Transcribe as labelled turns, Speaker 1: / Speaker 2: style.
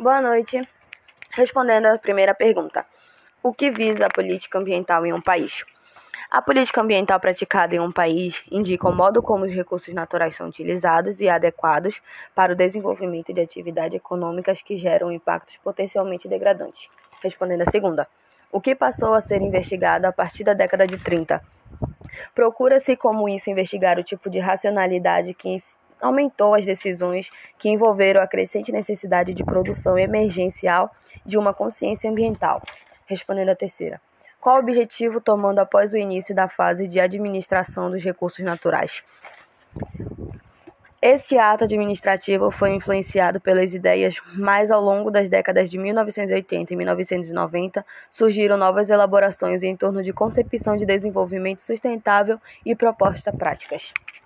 Speaker 1: Boa noite. Respondendo à primeira pergunta: O que visa a política ambiental em um país? A política ambiental praticada em um país indica o modo como os recursos naturais são utilizados e adequados para o desenvolvimento de atividades econômicas que geram impactos potencialmente degradantes. Respondendo à segunda: O que passou a ser investigado a partir da década de 30? Procura-se como isso investigar o tipo de racionalidade que aumentou as decisões que envolveram a crescente necessidade de produção emergencial de uma consciência ambiental. Respondendo à terceira. Qual o objetivo tomando após o início da fase de administração dos recursos naturais? Este ato administrativo foi influenciado pelas ideias, mas ao longo das décadas de 1980 e 1990 surgiram novas elaborações em torno de concepção de desenvolvimento sustentável e propostas práticas.